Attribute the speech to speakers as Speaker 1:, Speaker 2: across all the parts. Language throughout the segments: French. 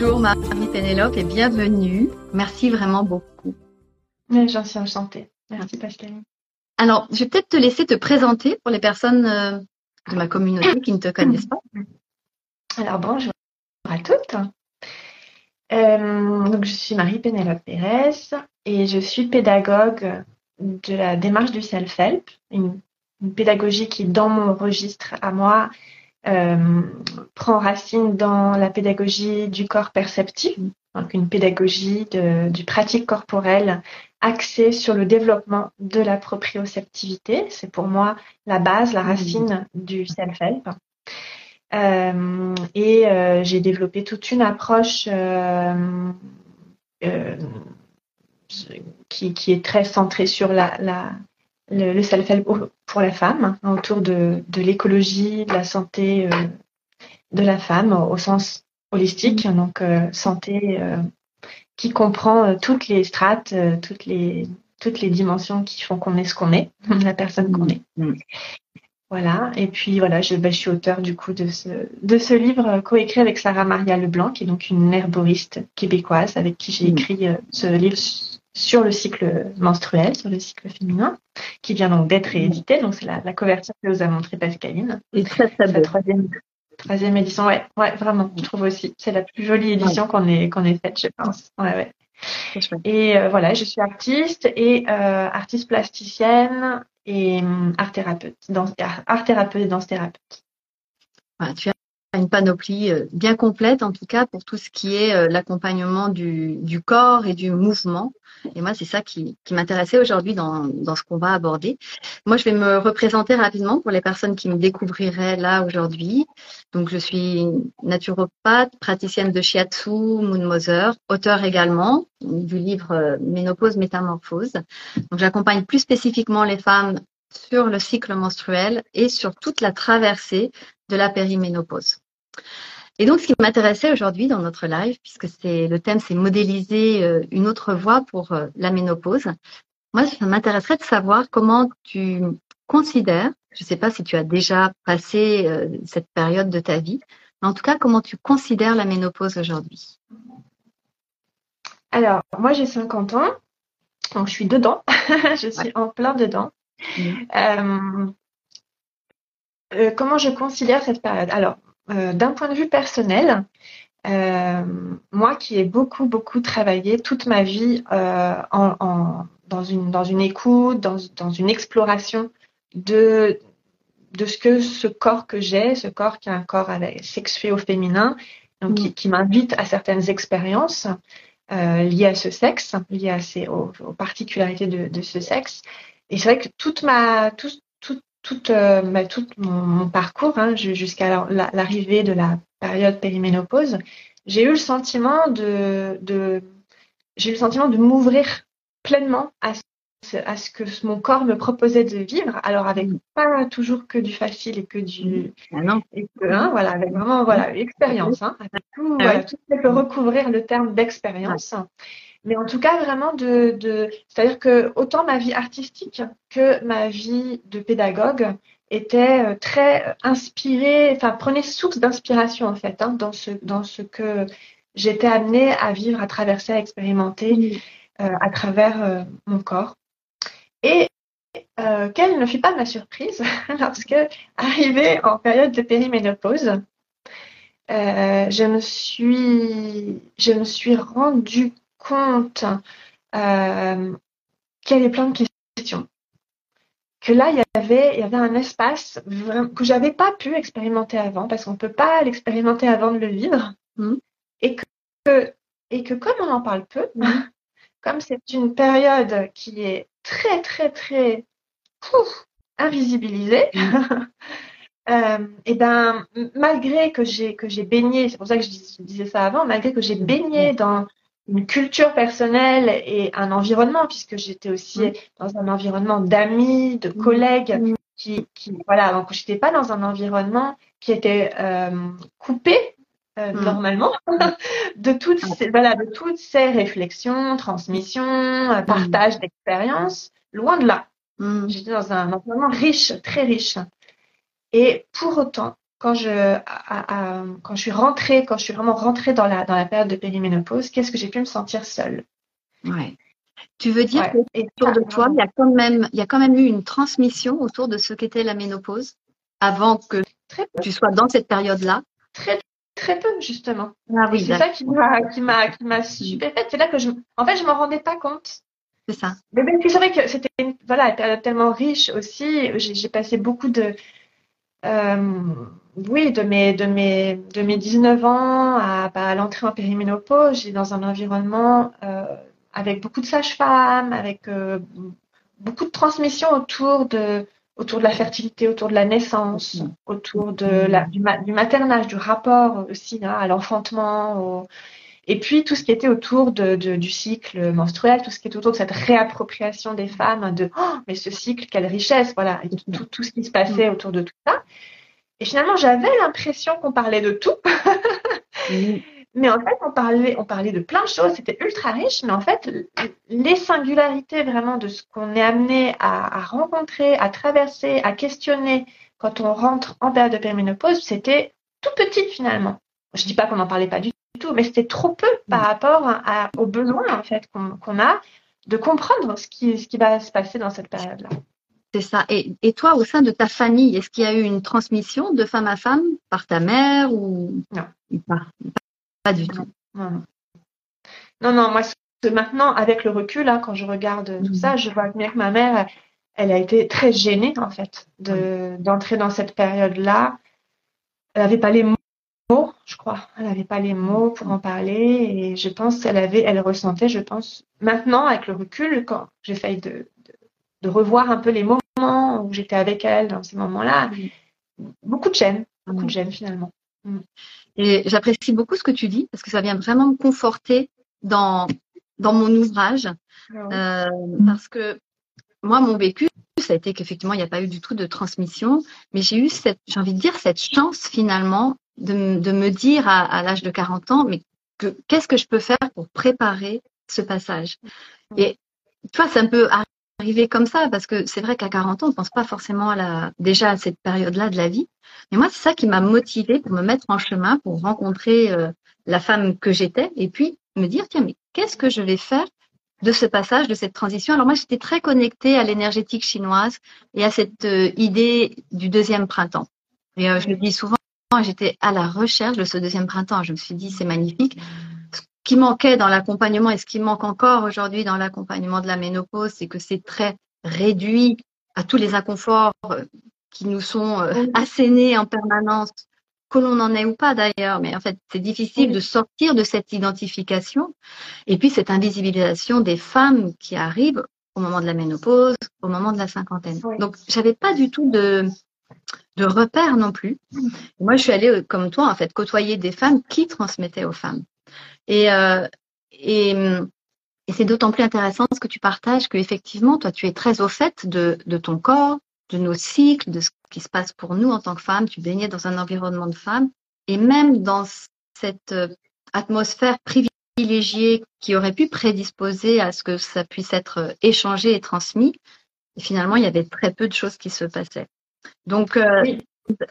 Speaker 1: Bonjour Marie-Pénélope et bienvenue. Merci vraiment beaucoup.
Speaker 2: J'en suis enchantée. Merci Pascaline.
Speaker 1: Alors, je vais peut-être te laisser te présenter pour les personnes euh, de ma communauté qui ne te connaissent pas.
Speaker 2: Alors, bonjour à toutes. Euh, donc, je suis Marie-Pénélope Pérez et je suis pédagogue de la démarche du self-help, une, pédagogie qui, dans mon registre à moi, euh, prend racine dans la pédagogie du corps perceptif, donc une pédagogie du pratique corporelle axée sur le développement de la proprioceptivité. C'est pour moi la base, la racine du self-help. Euh, et euh, j'ai développé toute une approche qui, est très centrée sur la, le, self-help pour la femme, hein, autour de, de l'écologie, de la santé euh, de la femme au, sens holistique, mm. donc euh, santé euh, qui comprend toutes les strates, toutes les toutes les dimensions qui font qu'on est ce qu'on est, la personne qu'on est. Mm. Voilà. Et puis voilà, je, ben, je, suis auteur du coup de ce de ce livre coécrit avec Sarah Maria Leblanc, qui est donc une herboriste québécoise avec qui j'ai mm. écrit ce livre sur le cycle menstruel, sur le cycle féminin, qui vient donc d'être réédité. Donc c'est la, la, couverture que vous a montré Pascaline.
Speaker 1: Et très très
Speaker 2: La troisième, troisième édition, ouais, ouais, vraiment, je trouve aussi. C'est la plus jolie édition qu'on ait qu'on ait faite, je pense. Ouais, ouais. Et euh, voilà, je suis artiste et euh, artiste plasticienne et hum, art thérapeute, art thérapeute et danse thérapeute.
Speaker 1: tu as une panoplie euh, bien complète en tout cas pour tout ce qui est euh, l'accompagnement du, du, corps et du mouvement. Et moi, c'est ça qui, qui m'intéressait aujourd'hui dans, dans, ce qu'on va aborder. Moi, je vais me représenter rapidement pour les personnes qui me découvriraient là aujourd'hui. Donc, je suis naturopathe, praticienne de shiatsu, moon mother, auteur également du livre euh, Ménopause, Métamorphose. Donc, j'accompagne plus spécifiquement les femmes sur le cycle menstruel et sur toute la traversée de la périménopause. Et donc, ce qui m'intéressait aujourd'hui dans notre live, puisque c'est le thème, c'est modéliser euh, une autre voie pour euh, la ménopause. Moi, ça m'intéresserait de savoir comment tu considères, je ne sais pas si tu as déjà passé euh, cette période de ta vie, mais en tout cas, comment tu considères la ménopause aujourd'hui?
Speaker 2: Alors, moi, j'ai 50 ans, donc je suis dedans, je suis en plein dedans. Mmh. Euh, comment je considère cette période? Alors, euh, d'un point de vue personnel, euh, moi qui ai beaucoup, beaucoup travaillé toute ma vie en, dans, une, dans une écoute, dans, dans une exploration de, de ce que ce corps que j'ai, ce corps qui est un corps sexué au féminin, donc qui, qui m'invite à certaines expériences liées à ce sexe, liées à ces, aux, particularités de, de, ce sexe. Et c'est vrai que toute ma, tout, toute, euh, bah, tout mon, parcours hein, jusqu'à l'arrivée de la période périménopause, j'ai eu le sentiment de, de j'ai eu le sentiment de m'ouvrir pleinement à ce, à ce que mon corps me proposait de vivre. Alors avec pas toujours que du facile et que du
Speaker 1: ah non.
Speaker 2: Et que, hein, voilà, avec vraiment voilà l'expérience. Hein, avec tout, ah voilà, tout peut recouvrir le terme d'expérience. Mais en tout cas, vraiment de, de c'est-à-dire que autant ma vie artistique que ma vie de pédagogue était euh, très inspirée, enfin prenait source d'inspiration en fait hein, dans ce dans ce que j'étais amenée à vivre, à traverser, à expérimenter euh, à travers euh, mon corps. Et euh, quelle ne fut pas ma surprise lorsque, arrivée en période de périménopause, je me suis je me suis rendue compte euh, qu'il y avait plein de questions. Que là, il y avait, il y avait un espace que j'avais pas pu expérimenter avant, parce qu'on ne peut pas l'expérimenter avant de le vivre. Mmh. Et, que, et que comme on en parle peu, mmh. comme c'est une période qui est très, très, très invisibilisée, mmh. euh, et ben malgré que j'ai que j'ai baigné, c'est pour ça que je disais ça avant, malgré que j'ai baigné dans une culture personnelle et un environnement, puisque j'étais aussi mm. dans un environnement d'amis, de mm. collègues, mm. qui, qui, voilà, donc j'étais pas dans un environnement qui était euh, coupé euh, normalement de toutes ces, voilà de toutes ces réflexions, transmissions, euh, partage d'expériences, loin de là. J'étais dans un environnement riche, très riche. Et pour autant, quand je, quand je suis rentrée, quand je suis vraiment rentrée dans la, dans la période de périménopause, qu'est-ce que j'ai pu me sentir seule?
Speaker 1: Ouais. Tu veux dire qu'autour de toi, il y, a quand même, il y a quand même eu une transmission autour de ce qu'était la ménopause avant que tu sois dans cette période-là?
Speaker 2: Très, très peu, justement. Ah oui, c'est ça qui m'a, qui m'a, qui m'a stupéfaite. C'est là que je, en fait, je m'en rendais pas compte.
Speaker 1: C'est ça.
Speaker 2: Mais c'est vrai que c'était une, voilà, période tellement riche aussi. j'ai passé beaucoup de, oui, de mes, de, mes, de mes 19 ans à, bah, à l'entrée en périménopause, j'ai dans un environnement euh, avec beaucoup de sages-femmes, avec euh, beaucoup de transmissions autour de, autour de la fertilité, autour de la naissance, autour de la, du, du maternage, du rapport aussi hein, à l'enfantement. Et puis tout ce qui était autour de, de, du cycle menstruel, tout ce qui est autour de cette réappropriation des femmes, de oh, mais ce cycle, quelle richesse, voilà, et tout, tout, ce qui se passait autour de tout ça. Et finalement, j'avais l'impression qu'on parlait de tout. Mais en fait, on parlait, on parlait de plein de choses, c'était ultra riche, mais en fait, les singularités vraiment de ce qu'on est amené à, à, rencontrer, à traverser, à questionner quand on rentre en période de périménopause, c'était tout petit finalement. Je dis pas qu'on n'en parlait pas du tout, mais c'était trop peu par rapport à, aux besoins en fait qu'on a de comprendre ce qui, ce qui va se passer dans cette période-là.
Speaker 1: C'est ça. Et, et, toi, au sein de ta famille, est-ce qu'il y a eu une transmission de femme à femme par ta mère ou
Speaker 2: non.
Speaker 1: pas, pas du tout.
Speaker 2: Non, non, moi, maintenant, avec le recul, hein, quand je regarde tout ça, je vois bien que ma mère, elle a été très gênée, en fait, de, d'entrer dans cette période-là. Elle n'avait pas les mots, je crois. Elle n'avait pas les mots pour en parler. Et je pense qu'elle avait, elle ressentait, je pense, maintenant, avec le recul, quand j'ai failli de, de revoir un peu les moments où j'étais avec elle dans ces moments-là. Beaucoup de gêne, beaucoup de gêne finalement.
Speaker 1: Mm. Et j'apprécie beaucoup ce que tu dis parce que ça vient vraiment me conforter dans, dans mon ouvrage. Euh, parce que moi, mon vécu, ça a été qu'effectivement, il n'y a pas eu du tout de transmission, mais j'ai eu cette, j'ai envie de dire, cette chance finalement de, de me dire à, à l'âge de 40 ans, mais que, qu'est-ce que je peux faire pour préparer ce passage? Et tu vois, c'est un peu arriver comme ça parce que c'est vrai qu'à 40 ans, on ne pense pas forcément à la, déjà à cette période-là de la vie. Mais moi, c'est ça qui m'a motivée pour me mettre en chemin, pour rencontrer euh, la femme que j'étais et puis me dire, tiens, mais qu'est-ce que je vais faire de ce passage, de cette transition? Alors moi, j'étais très connectée à l'énergétique chinoise et à cette euh, idée du deuxième printemps. Et euh, je le dis souvent, j'étais à la recherche de ce deuxième printemps. Je me suis dit, c'est magnifique. Qui manquait dans l'accompagnement et ce qui manque encore aujourd'hui dans l'accompagnement de la ménopause, c'est que c'est très réduit à tous les inconforts euh, qui nous sont euh, assénés en permanence, que l'on en ait ou pas d'ailleurs, mais en fait, c'est difficile de sortir de cette identification. Et puis cette invisibilisation des femmes qui arrivent au moment de la ménopause, au moment de la cinquantaine. Donc, j'avais pas du tout de, de repères non plus. Moi, je suis allée, euh, comme toi, en fait, côtoyer des femmes qui transmettaient aux femmes. Et, euh, et, et c'est d'autant plus intéressant ce que tu partages que effectivement, toi, tu es très au fait de, de ton corps, de nos cycles, de ce qui se passe pour nous en tant que femmes. Tu baignais dans un environnement de femmes et même dans cette euh, atmosphère privilégiée qui aurait pu prédisposer à ce que ça puisse être échangé et transmis. Finalement, il y avait très peu de choses qui se passaient. Donc, euh,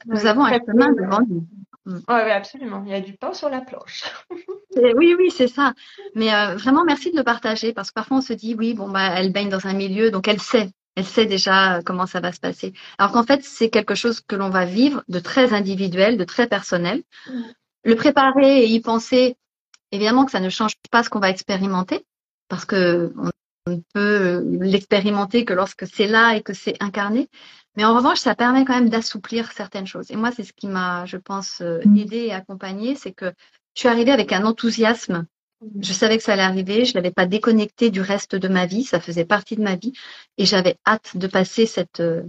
Speaker 1: nous avons un chemin devant nous.
Speaker 2: Mm. Oui, absolument. Il y a du pain sur la planche.
Speaker 1: oui, oui, c'est ça. Mais euh, vraiment, merci de le partager parce que parfois on se dit, oui, bon, bah, elle baigne dans un milieu, donc elle sait. Elle sait déjà euh, comment ça va se passer. Alors qu'en fait, c'est quelque chose que l'on va vivre de très individuel, de très personnel. Mm. Le préparer et y penser, évidemment que ça ne change pas ce qu'on va expérimenter parce que on ne peut l'expérimenter que lorsque c'est là et que c'est incarné. Mais en revanche, ça permet quand même d'assouplir certaines choses. Et moi, c'est ce qui m'a, je pense, euh, mm. aidé et accompagné, c'est que je suis arrivée avec un enthousiasme. Mm. Je savais que ça allait arriver, je l'avais pas déconnecté du reste de ma vie, ça faisait partie de ma vie, et j'avais hâte de passer cette, euh,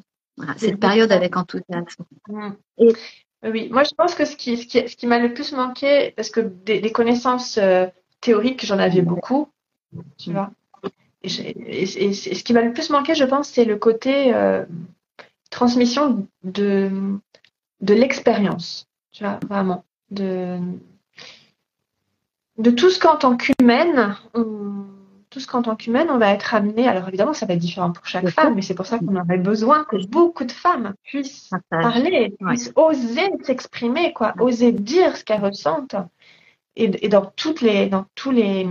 Speaker 1: cette période avec enthousiasme.
Speaker 2: Mm. Et, oui, moi je pense que ce qui, ce qui, ce qui m'a le plus manqué, parce que des, connaissances euh, théorique, j'en avais beaucoup, tu vois. Et, ce qui m'a le plus manqué, je pense, c'est le côté euh, transmission de, de l'expérience, tu vois, vraiment. De, de tout ce qu'en tant qu'humaine, on, tout ce qu'en tant qu'humaine, on va être amené. Alors évidemment, ça va être différent pour chaque femme, mais c'est pour ça qu'on aurait besoin que beaucoup de femmes puissent parler, puissent oser s'exprimer, quoi, oser dire ce qu'elles ressentent. Et, dans toutes les, dans tous les,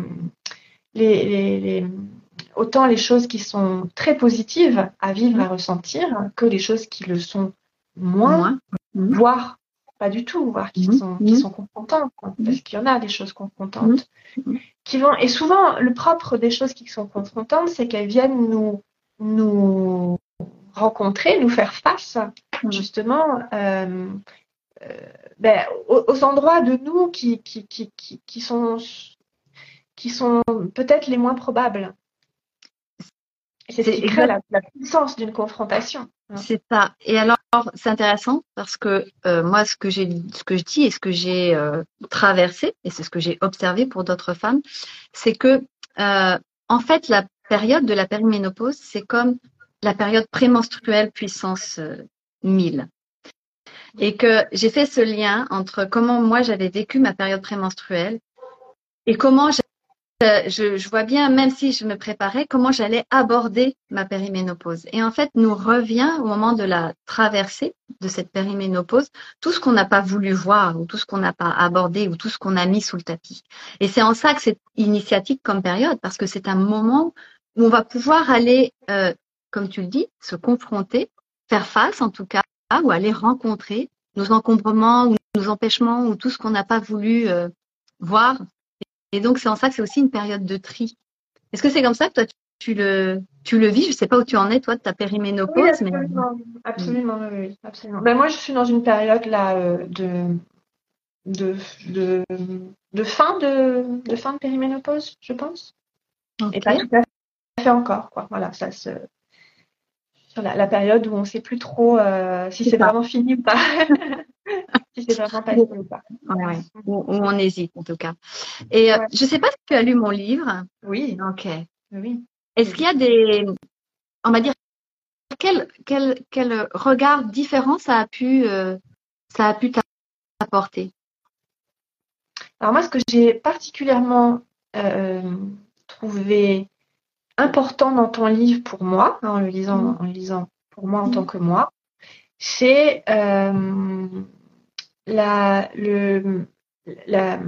Speaker 2: les, autant les choses qui sont très positives à vivre, à ressentir, que les choses qui le sont moins, mhm. voire pas du tout, voire qui, mhm. sont, qui mhm. sont confrontantes, parce qu'il y en a des choses confrontantes qui vont. Et souvent, le propre des choses qui sont confrontantes, c'est qu'elles viennent nous, nous rencontrer, nous faire face, justement, euh, euh, ben, aux, endroits de nous qui, qui, qui, qui sont, qui sont peut-être les moins probables. C'est ce qui crée la, puissance d'une confrontation.
Speaker 1: C'est ça. Et alors, c'est intéressant parce que euh, moi, ce que j'ai, ce que je dis et ce que j'ai euh, traversé, et c'est ce que j'ai observé pour d'autres femmes, c'est que euh, en fait, la période de la périménopause, c'est comme la période prémenstruelle puissance 1000. Et que j'ai fait ce lien entre comment moi j'avais vécu ma période prémenstruelle et comment euh, je, vois bien, même si je me préparais, comment j'allais aborder ma périménopause. Et en fait, nous revient au moment de la traversée de cette périménopause, tout ce qu'on n'a pas voulu voir, ou tout ce qu'on n'a pas abordé, ou tout ce qu'on a mis sous le tapis. Et c'est en ça que c'est initiatique comme période, parce que c'est un moment où on va pouvoir aller, euh, comme tu le dis, se confronter, faire face en tout cas, ou aller rencontrer nos encombrements, ou nos empêchements, ou tout ce qu'on n'a pas voulu euh, voir et donc, c'est en ça que c'est aussi une période de tri. Est-ce que c'est comme ça que toi, tu le, tu le vis? Je ne sais pas où tu en es, toi, de ta périménopause. Oui,
Speaker 2: absolument, absolument, oui, absolument. Ben, moi, je suis dans une période là euh, de, de, de, de, fin de, de fin de périménopause, je pense. Et pas tout à fait encore, quoi. Voilà, ça se sur la, période où on ne sait plus trop euh, si c'est vraiment fini ou pas. si c'est vraiment passé ou pas.
Speaker 1: Où, on hésite en tout cas. Et euh, je ne sais pas si tu as lu mon livre.
Speaker 2: Oui.
Speaker 1: Ok. Oui. Est-ce qu'il y a des, on va dire, quel, quel, quel regard différent ça a pu, euh, ça a pu t'apporter?
Speaker 2: Alors moi, ce que j'ai particulièrement trouvé important dans ton livre pour moi, hein, en le lisant, mm. en lisant pour moi en tant que moi, c'est euh, la, le, la,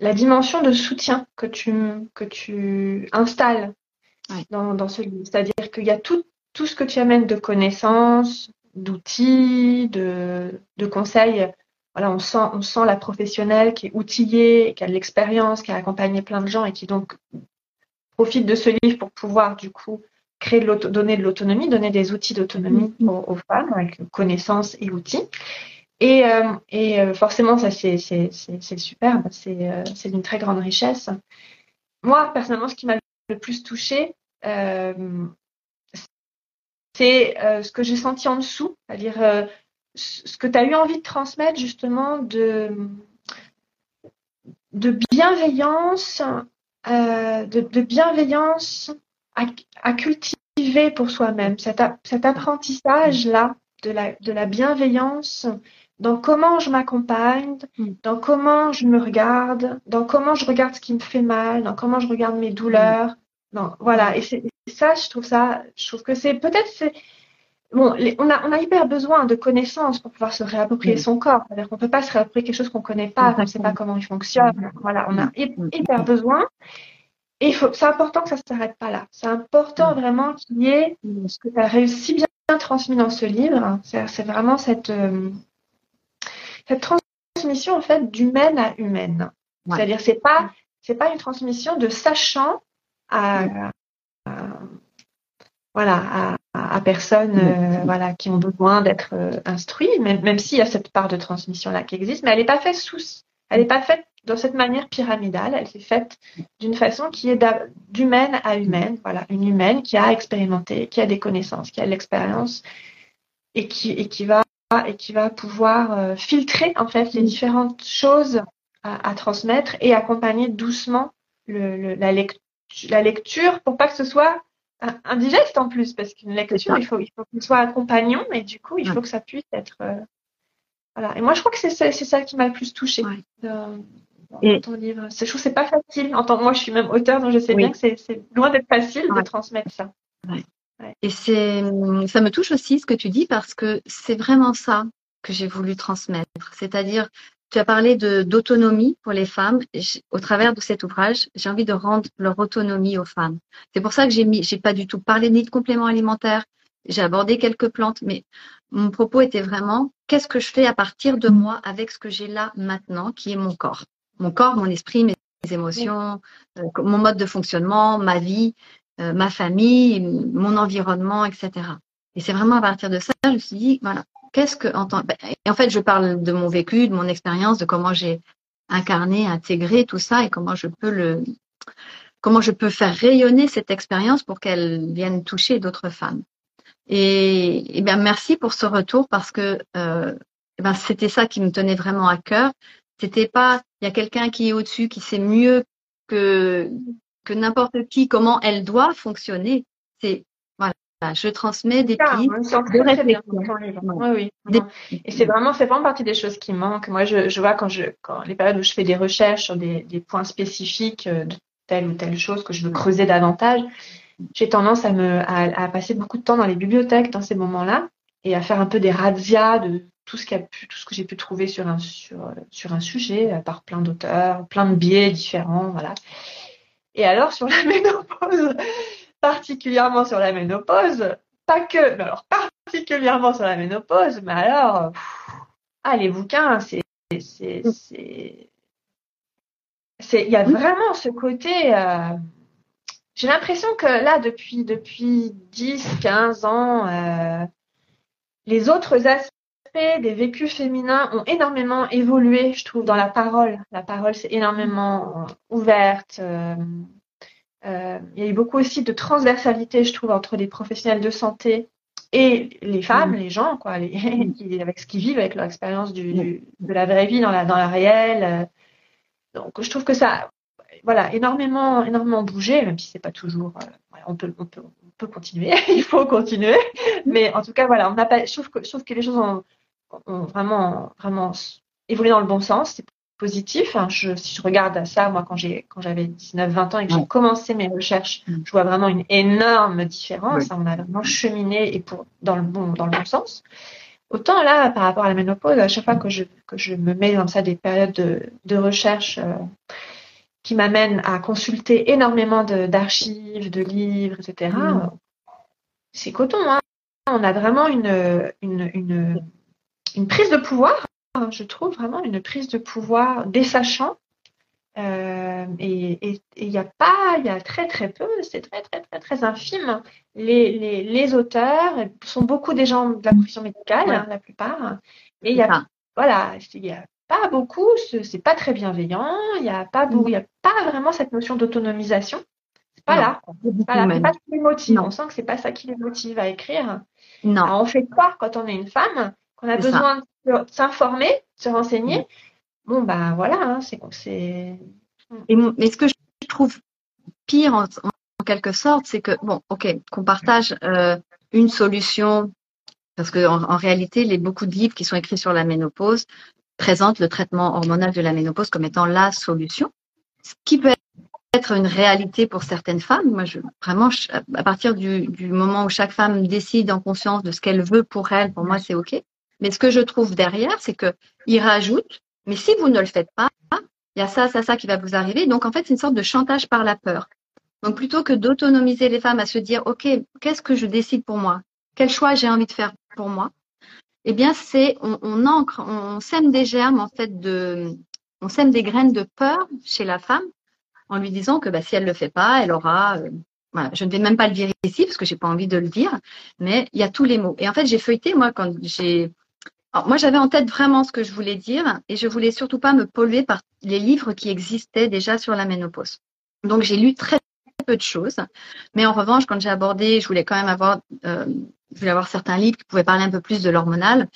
Speaker 2: la, dimension de soutien que tu, que tu installes dans, dans, ce livre. C'est-à-dire qu'il y a tout, tout ce que tu amènes de connaissances, d'outils, de, de conseils. Voilà, on sent, on sent la professionnelle qui est outillée, qui a de l'expérience, qui a accompagné plein de gens et qui donc profite de ce livre pour pouvoir du coup créer de donner de l'autonomie, donner des outils d'autonomie mm-hmm. aux, femmes avec connaissances et outils. Et, euh, euh, forcément, ça c'est super, c'est euh, c'est d'une très grande richesse. Moi, personnellement, ce qui m'a le plus touchée, c'est ce que j'ai senti en dessous, c'est-à-dire ce que tu as eu envie de transmettre justement de, bienveillance de, bienveillance à, cultiver pour soi-même, cet, apprentissage-là de la bienveillance dans comment je m'accompagne, mm. dans comment je me regarde, dans comment je regarde ce qui me fait mal, dans comment je regarde mes douleurs. Non, voilà. Et c'est ça, je trouve ça, je trouve que c'est peut-être c'est bon, on a on a hyper besoin de connaissances pour pouvoir se réapproprier mm. son corps. C'est-à-dire qu'on peut pas se réapproprier quelque chose qu'on connaît pas, qu'on ne sait pas comment il fonctionne. Voilà, on a hyper besoin. Et c'est important que ça ne s'arrête pas là. C'est important vraiment qu'il y ait ce que tu as réussi bien transmis dans ce livre. C'est vraiment cette, euh, cette transmission en fait d'humaine à humaine. C'est-à-dire c'est pas c'est pas une transmission de sachant à, voilà à, à personnes euh, voilà qui ont besoin d'être euh, instruits, même, même s'il y a cette part de transmission là qui existe, mais elle n'est pas faite sous elle n'est pas faite dans cette manière pyramidale, elle s'est faite d'une façon qui est d'humaine à humaine. Voilà, une humaine qui a expérimenté, qui a des connaissances, qui a de l'expérience et qui, et qui va et qui va pouvoir euh, filtrer en fait les différentes choses à, transmettre et accompagner doucement le, la, la lecture pour pas que ce soit indigeste en plus, parce qu'une lecture, il faut, il faut qu'il soit compagnon, et du coup, il faut que ça puisse être. Euh, voilà. Et moi, je crois que c'est ça qui m'a le plus touchée dans, ton livre. Je trouve que c'est pas facile. En tant moi, je suis même auteur, donc je sais bien que c'est loin d'être facile de transmettre ça.
Speaker 1: Et c'est, ça me touche aussi ce que tu dis parce que c'est vraiment ça que j'ai voulu transmettre. C'est-à-dire, tu as parlé de d'autonomie pour les femmes. Au travers de cet ouvrage, j'ai envie de rendre leur autonomie aux femmes. C'est pour ça que j'ai mis, j'ai pas du tout parlé ni de compléments alimentaires. J'ai abordé quelques plantes, mais mon propos était vraiment qu'est-ce que je fais à partir de moi avec ce que j'ai là maintenant, qui est mon corps, mon corps, mon esprit, mes émotions, euh, mon mode de fonctionnement, ma vie, euh, ma famille, mon environnement, etc. Et c'est vraiment à partir de ça, je me suis dit voilà, qu'est-ce que ben, en fait je parle de mon vécu, de mon expérience, de comment j'ai incarné, intégré tout ça et comment je peux le comment je peux faire rayonner cette expérience pour qu'elle vienne toucher d'autres femmes. Et, et bien merci pour ce retour parce que euh, ben c'était ça qui me tenait vraiment à cœur. C'était pas il y a quelqu'un qui est au-dessus qui sait mieux que que n'importe qui comment elle doit fonctionner. C'est je transmets des pistes de
Speaker 2: réflexion. Oui, oui. Et c'est vraiment, c'est vraiment partie des choses qui manquent. Moi, je, je vois quand je, quand les périodes où je fais des recherches sur des, des points spécifiques euh, de telle ou telle chose que je veux creuser davantage, j'ai tendance à me, à, à, passer beaucoup de temps dans les bibliothèques dans ces moments-là et à faire un peu des razzias de tout ce, a pu, tout ce que j'ai pu trouver sur un, sur, sur un sujet par plein d'auteurs, plein de biais différents, voilà. Et alors, sur la ménopause, particulièrement sur la ménopause, pas que, mais alors particulièrement sur la ménopause, mais alors, ah, les bouquins, c'est, c'est, c'est, c'est, il y a vraiment ce côté, euh, j'ai l'impression que là, depuis, depuis 10, 15 ans, euh, les autres aspects des vécus féminins ont énormément évolué, je trouve, dans la parole. La parole s'est énormément ouverte. Euh, euh, il y a eu beaucoup aussi de transversalité, je trouve, entre les professionnels de santé et les femmes, mm. les gens, quoi, les, mm. avec ce qu'ils vivent, avec leur expérience du, mm. de la vraie vie dans la, dans la réelle. Donc, je trouve que ça, voilà, énormément, énormément bougé, même si c'est pas toujours, euh, on peut, on peut, on peut continuer, il faut continuer, mais en tout cas, voilà, on n'a pas, je trouve que, je trouve que les choses ont, ont vraiment, vraiment évolué dans le bon sens. C'est positif. Hein. Je, si je regarde à ça, moi, quand j'ai quand j'avais 19-20 ans et que j'ai commencé mes recherches, mm. je vois vraiment une énorme différence. On a vraiment cheminé et pour dans le bon dans le bon sens. Autant là, par rapport à la ménopause, à chaque fois que je que je me mets dans ça des périodes de, de recherche euh, qui m'amènent à consulter énormément d'archives, de, livres, etc. Mm. C'est coton. Hein. On a vraiment une, une, une, une prise de pouvoir je trouve vraiment une prise de pouvoir des sachants. Euh, et il n'y a pas, il y a très très peu, c'est très très très très infime. Les, les, les, auteurs sont beaucoup des gens de la profession médicale, hein, la plupart. Et il y a, voilà, il y a pas beaucoup, c'est pas très bienveillant, il n'y a pas y a pas vraiment cette notion d'autonomisation. C'est pas là. C'est pas là. pas ce qui les motive. On sent que c'est pas ça qui les motive à écrire. Non. on fait quoi quand on est une femme? Qu'on a besoin de s'informer, se renseigner, bon, ben voilà, hein, c'est. c'est...
Speaker 1: Mais ce que je trouve pire en, quelque sorte, c'est que, bon, ok, qu'on partage euh, une solution, parce qu'en en, réalité, les beaucoup de livres qui sont écrits sur la ménopause présentent le traitement hormonal de la ménopause comme étant la solution, ce qui peut être une réalité pour certaines femmes. Moi, je, vraiment, à partir du, du, moment où chaque femme décide en conscience de ce qu'elle veut pour elle, pour moi, c'est OK. Mais ce que je trouve derrière, c'est qu'il rajoute, mais si vous ne le faites pas, il y a ça, ça, ça qui va vous arriver. Donc, en fait, c'est une sorte de chantage par la peur. Donc, plutôt que d'autonomiser les femmes à se dire, OK, qu'est-ce que je décide pour moi? Quel choix j'ai envie de faire pour moi? Eh bien, c'est, on, ancre, on sème des germes, en fait, de, on sème des graines de peur chez la femme en lui disant que bah, si elle ne le fait pas, elle aura euh, je ne vais même pas le dire ici parce que j'ai pas envie de le dire, mais il y a tous les mots. Et en fait, j'ai feuilleté moi quand j'ai moi, j'avais en tête vraiment ce que je voulais dire et je voulais surtout pas me polluer par les livres qui existaient déjà sur la ménopause. Donc, j'ai lu très peu de choses, mais en revanche, quand j'ai abordé, je voulais quand même avoir, euh, avoir certains livres qui pouvaient parler un peu plus de l'hormonal.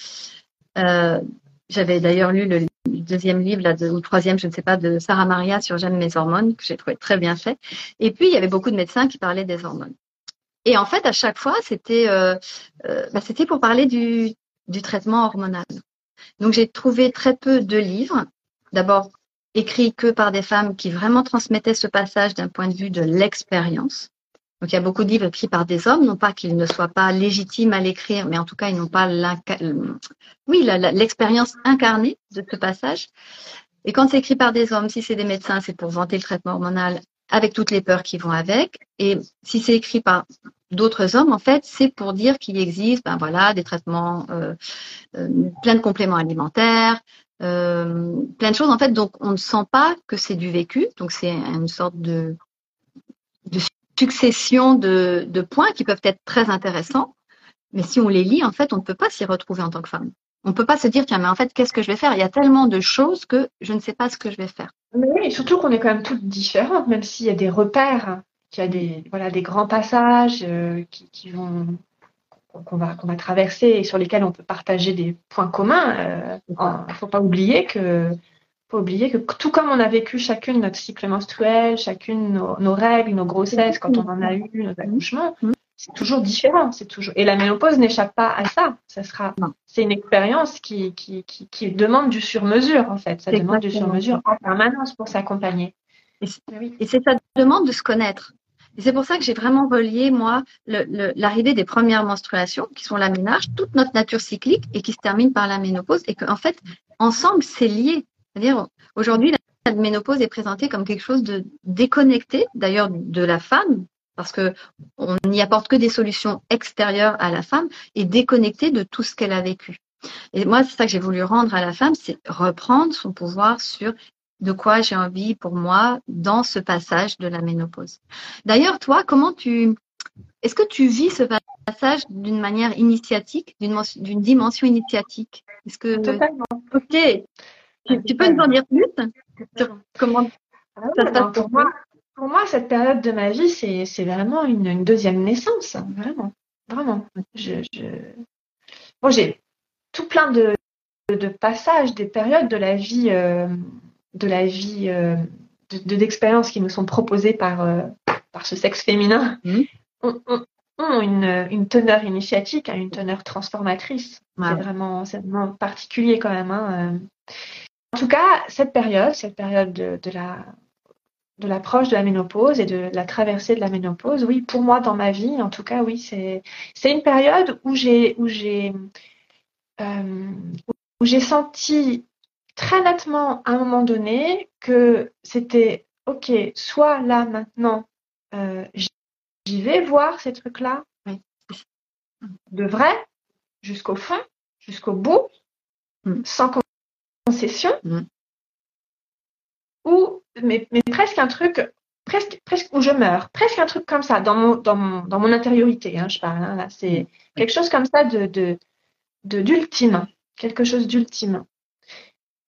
Speaker 1: Euh, j'avais d'ailleurs lu le deuxième livre, là, ou troisième, je ne sais pas, de Sarah Maria sur J'aime mes hormones, que j'ai trouvé très bien fait. Et puis, il y avait beaucoup de médecins qui parlaient des hormones. Et en fait, à chaque fois, c'était euh, bah, c'était pour parler du, du traitement hormonal. Donc, j'ai trouvé très peu de livres. D'abord, écrits que par des femmes qui vraiment transmettaient ce passage d'un point de vue de l'expérience. Donc il y a beaucoup de livres écrits par des hommes, non pas qu'ils ne soient pas légitimes à l'écrire, mais en tout cas ils n'ont pas l'expérience incarnée de ce passage. Et quand c'est écrit par des hommes, si c'est des médecins, c'est pour vanter le traitement hormonal avec toutes les peurs qui vont avec. Et si c'est écrit par d'autres hommes, en fait, c'est pour dire qu'il existe, ben voilà, des traitements, euh, euh, plein de compléments alimentaires, euh, plein de choses en fait. Donc on ne sent pas que c'est du vécu. Donc c'est une sorte de, succession de, de, points qui peuvent être très intéressants. Mais si on les lit, en fait, on ne peut pas s'y retrouver en tant que femme. On ne peut pas se dire, tiens, mais en fait, qu'est-ce que je vais faire? Il y a tellement de choses que je ne sais pas ce que je vais faire.
Speaker 2: Mais oui, surtout qu'on est quand même toutes différentes, même s'il y a des repères, qu'il y a des, voilà, des grands passages euh, qui, qui, vont qu'on va, qu'on va traverser et sur lesquels on peut partager des points communs. Euh, il ne faut pas oublier que faut oublier que tout comme on a vécu chacune notre cycle menstruel, chacune nos, règles, nos grossesses, quand on en a eu, nos accouchements, c'est toujours différent. C'est toujours et la ménopause n'échappe pas à ça. Ça sera, c'est une expérience qui, qui, qui, qui, demande du sur-mesure en fait. Ça demande du sur-mesure en permanence pour s'accompagner.
Speaker 1: Et c'est ça demande de se connaître. C'est pour ça que j'ai vraiment relié, moi, l'arrivée des premières menstruations, qui sont la ménage, toute notre nature cyclique et qui se termine par la ménopause, et qu'en fait, ensemble, c'est lié. Aujourd'hui, la ménopause est présentée comme quelque chose de déconnecté, d'ailleurs, de la femme, parce que on n'y apporte que des solutions extérieures à la femme et déconnecté de tout ce qu'elle a vécu. Et moi, c'est ça que j'ai voulu rendre à la femme, c'est reprendre son pouvoir sur de quoi j'ai envie pour moi dans ce passage de la ménopause. D'ailleurs, toi, comment tu, est-ce que tu vis ce passage d'une manière initiatique, d'une dimension initiatique?
Speaker 2: Est-ce que Totalement.
Speaker 1: Ok. Tu, peux nous en dire plus comment
Speaker 2: ah ça se passe pour moi Pour moi, cette période de ma vie, c'est vraiment une, deuxième naissance, hein, vraiment, vraiment. Je, Bon, j'ai tout plein de, de, passages, des périodes de la vie, euh, de la vie, euh, de d'expériences qui nous sont proposées par euh, par ce sexe féminin, mmh. ont, une, une, teneur initiatique, hein, une teneur transformatrice. C'est vraiment, vraiment particulier quand même. Hein, en tout cas, cette période, cette période de, la de l'approche de la ménopause et de la traversée de la ménopause, oui, pour moi dans ma vie, en tout cas, oui, c'est c'est une période où j'ai où j'ai euh, où j'ai senti très nettement à un moment donné que c'était ok, soit là maintenant, euh, j'y vais voir ces trucs-là, de vrai, jusqu'au fond, jusqu'au bout, mm. sans concession, mm. ou mais, mais, presque un truc, presque, presque où je meurs, presque un truc comme ça dans mon, dans mon, dans mon intériorité, hein, je parle. Hein, là, c'est mm. quelque chose comme ça de, de, d'ultime, quelque chose d'ultime.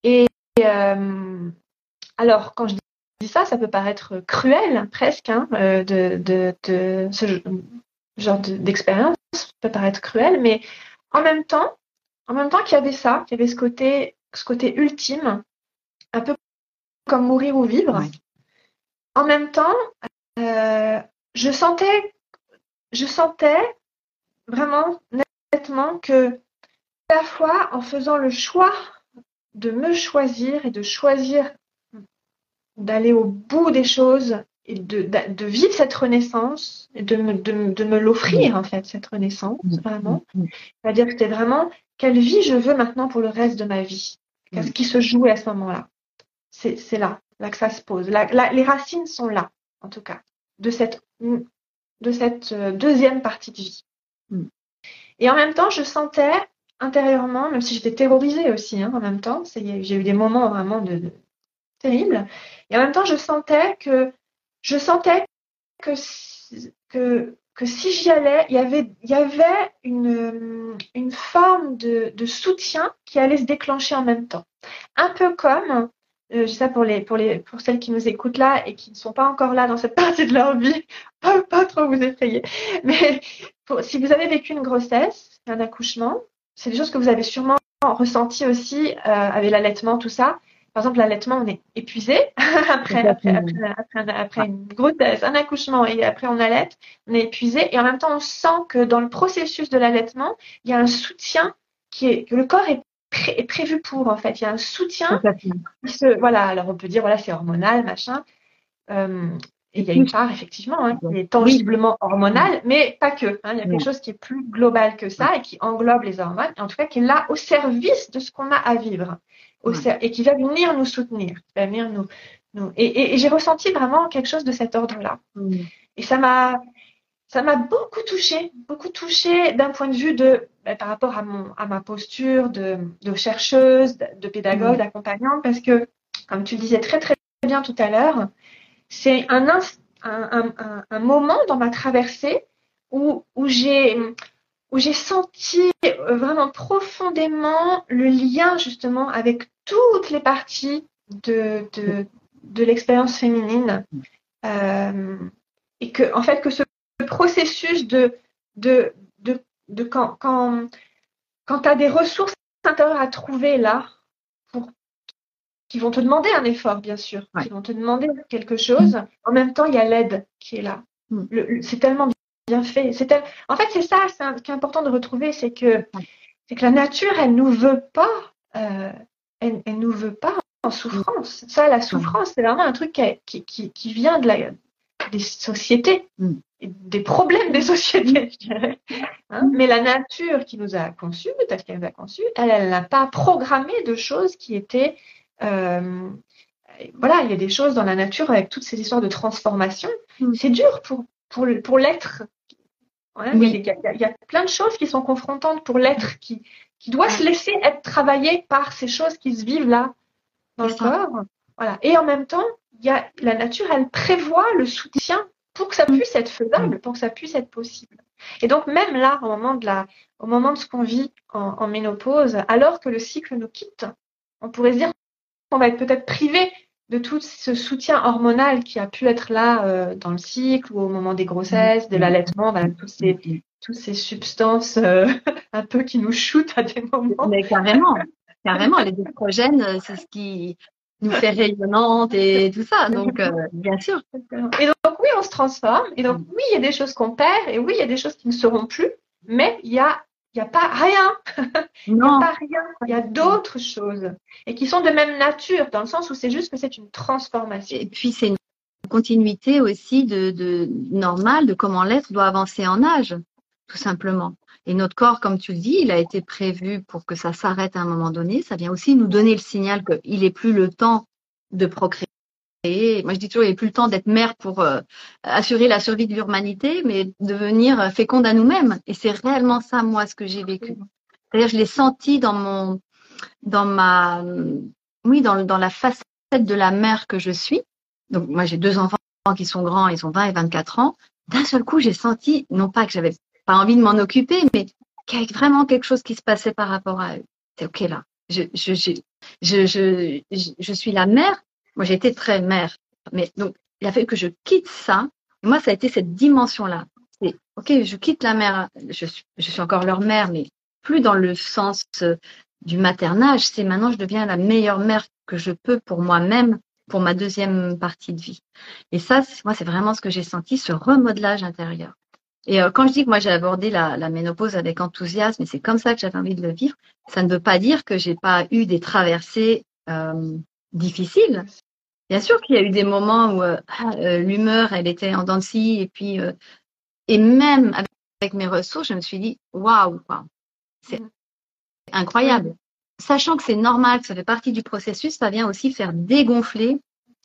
Speaker 2: Et euh, alors, quand je dis ça, ça peut paraître cruel, presque, hein, euh, de, de, de, ce genre d'expérience, peut paraître cruel, mais en même temps, en même temps qu'il y avait ça, qu'il y avait ce côté ce côté ultime, un peu comme mourir ou vivre. En même temps, euh, je sentais, je sentais vraiment nettement que à la fois en faisant le choix de me choisir et de choisir d'aller au bout des choses et de, de, vivre cette renaissance et de me, de, me l'offrir en fait cette renaissance vraiment. C'est-à-dire que c'était vraiment quelle vie je veux maintenant pour le reste de ma vie? Qu'est-ce qui se jouait à ce moment-là? C'est là, là que ça se pose. les racines sont là, en tout cas, de cette, de cette euh, deuxième partie de vie. Mm. Et en même temps, je sentais intérieurement, même si j'étais terrorisée aussi hein, en même temps, j'ai eu des moments vraiment de, terribles, et en même temps, je sentais que je sentais que, que que si j'y allais, il y avait, y avait une, une forme de, soutien qui allait se déclencher en même temps. Un peu comme, euh, sais pour, les, pour, les, pour celles qui nous écoutent là et qui ne sont pas encore là dans cette partie de leur vie, pas, pas trop vous effrayer, mais si vous avez vécu une grossesse, un accouchement, c'est des choses que vous avez sûrement ressenti aussi euh, avec l'allaitement, tout ça. Par exemple, l'allaitement, on est épuisé après, après, après, après, une grossesse, un accouchement et après on allait, on est épuisé et en même temps on sent que dans le processus de l'allaitement, il y a un soutien qui est que le corps est, est prévu pour en fait. Il y a un soutien. se, voilà, alors on peut dire voilà c'est hormonal machin. Euh, et il y a une part, effectivement, hein, qui est tangiblement hormonale, mais pas que. Hein, il y a quelque chose qui est plus global que ça et qui englobe les hormones, en tout cas qui est là au service de ce qu'on a à vivre au et qui va venir nous soutenir. Va venir nous, nous... Et, et, j'ai ressenti vraiment quelque chose de cet ordre-là. Et ça m'a ça m'a beaucoup touché, beaucoup touché d'un point de vue de ben, par rapport à mon à ma posture de, de chercheuse, de, pédagogue, d'accompagnante, parce que comme tu le disais très très bien tout à l'heure, c'est un, un, moment dans ma traversée où, où j'ai où j'ai senti vraiment profondément le lien justement avec toutes les parties de, de, de l'expérience féminine. Euh, et que en fait que ce processus de, de, de, de quand, quand, quand tu as des ressources intérieures à trouver là qui vont te demander un effort, bien sûr, qui vont te demander quelque chose. En même temps, il y a l'aide qui est là. Mm. C'est tellement bien fait. En fait, c'est ça un... qui est important de retrouver, c'est que, c'est que la nature, elle nous veut pas, euh, elle, elle nous veut pas en souffrance. Ça, la souffrance, c'est vraiment un truc qui, qui, qui, vient de la, des sociétés, mm. des problèmes des sociétés, je dirais. Hein. Mais la nature qui nous a conçus, telle qu'elle nous a conçus, elle n'a pas programmé de choses qui étaient euh, voilà, il y a des choses dans la nature avec toutes ces histoires de transformation. Mm. C'est dur pour, pour, pour l'être. il, y a, plein de choses qui sont confrontantes pour l'être qui, qui doit se laisser être travaillé par ces choses qui se vivent là dans le corps. Voilà. Et en même temps, il y a, la nature, elle prévoit le soutien pour que ça mm. puisse être faisable, pour que ça puisse être possible. Et donc même là, au moment de la, au moment de ce qu'on vit en, en ménopause, alors que le cycle nous quitte, on pourrait se dire on va être peut-être privé de tout ce soutien hormonal qui a pu être là euh, dans le cycle ou au moment des grossesses, de l'allaitement, voilà, tous ces, toutes ces substances euh, un peu qui nous shootent à des moments.
Speaker 1: Mais carrément, carrément, les estrogènes, euh, c'est ce qui nous fait rayonnante et tout ça. Donc, bien sûr.
Speaker 2: Et donc, oui, on se transforme. Et donc, oui, il y a des choses qu'on perd et oui, il y a des choses qui ne seront plus. Mais il y a il n'y a pas rien. il n'y a pas rien. Il y a d'autres choses. Et qui sont de même nature, dans le sens où c'est juste que c'est une transformation.
Speaker 1: Et puis, c'est une continuité aussi de, de normale de comment l'être doit avancer en âge, tout simplement. Et notre corps, comme tu le dis, il a été prévu pour que ça s'arrête à un moment donné. Ça vient aussi nous donner le signal qu'il n'est plus le temps de procréer moi, je dis toujours, il n'y a plus le temps d'être mère pour euh, assurer la survie de l'humanité, mais devenir féconde à nous-mêmes. Et c'est réellement ça, moi, ce que j'ai vécu. C'est-à-dire, je l'ai senti dans mon, dans ma, oui, dans, dans la facette de la mère que je suis. Donc, moi, j'ai deux enfants qui sont grands, ils ont 20 et 24 ans. D'un seul coup, j'ai senti, non pas que j'avais pas envie de m'en occuper, mais qu'il y avait vraiment quelque chose qui se passait par rapport à eux. C'est OK là. Je, je, je, je, je, je suis la mère moi, j'ai été très mère. Mais donc, il a fallu que je quitte ça. Moi, ça a été cette dimension-là. C'est, OK, je quitte la mère. Je suis, je suis encore leur mère, mais plus dans le sens euh, du maternage. C'est maintenant, je deviens la meilleure mère que je peux pour moi-même, pour ma deuxième partie de vie. Et ça, moi, c'est vraiment ce que j'ai senti, ce remodelage intérieur. Et euh, quand je dis que moi j'ai abordé la, la, ménopause avec enthousiasme, et c'est comme ça que j'avais envie de le vivre, ça ne veut pas dire que j'ai pas eu des traversées euh, difficiles. Bien sûr qu'il y a eu des moments où euh, ah, euh, l'humeur, elle était en dents et puis euh, et même avec, mes ressources, je me suis dit waouh, c'est mmh. incroyable. Sachant que c'est normal, que ça fait partie du processus, ça vient aussi faire dégonfler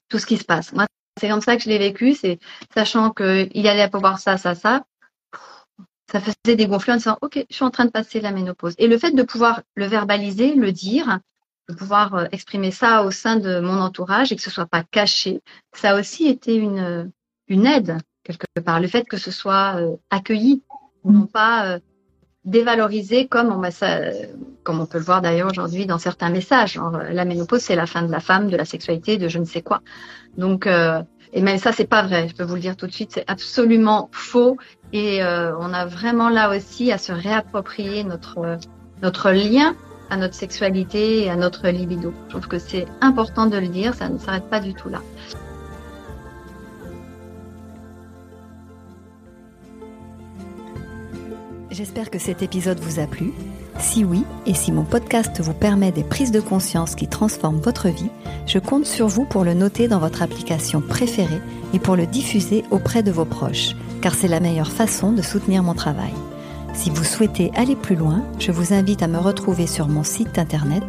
Speaker 1: tout ce qui se passe. Moi, c'est comme ça que je l'ai vécu, c'est sachant qu'il allait pouvoir ça, ça, ça. Ça faisait dégonfler en disant, OK, je suis en train de passer la ménopause. Et le fait de pouvoir le verbaliser, le dire, de pouvoir euh, exprimer ça au sein de mon entourage et que ce soit pas caché, ça a aussi été une, une aide quelque part. Le fait que ce soit euh, accueilli, non pas euh, dévalorisé comme on, comme on peut le voir d'ailleurs aujourd'hui dans certains messages. Genre, la ménopause, c'est la fin de la femme, de la sexualité, de je ne sais quoi. Donc, et même ça, c'est pas vrai. Je peux vous le dire tout de suite, c'est absolument faux. Et on a vraiment là aussi à se réapproprier notre notre lien
Speaker 3: à notre sexualité et à notre libido. Je trouve que c'est important de le dire, ça ne s'arrête pas du tout là.
Speaker 1: J'espère que cet épisode vous a plu. Si oui, et si mon podcast vous permet des prises de conscience qui transforment votre vie, je compte sur vous pour le noter dans votre application préférée et pour le diffuser auprès de vos proches, car c'est la meilleure façon de soutenir mon travail. Si vous souhaitez aller plus loin, je vous invite à me retrouver sur mon site internet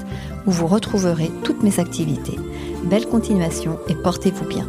Speaker 1: où vous retrouverez toutes mes activités. Belle continuation et portez-vous bien.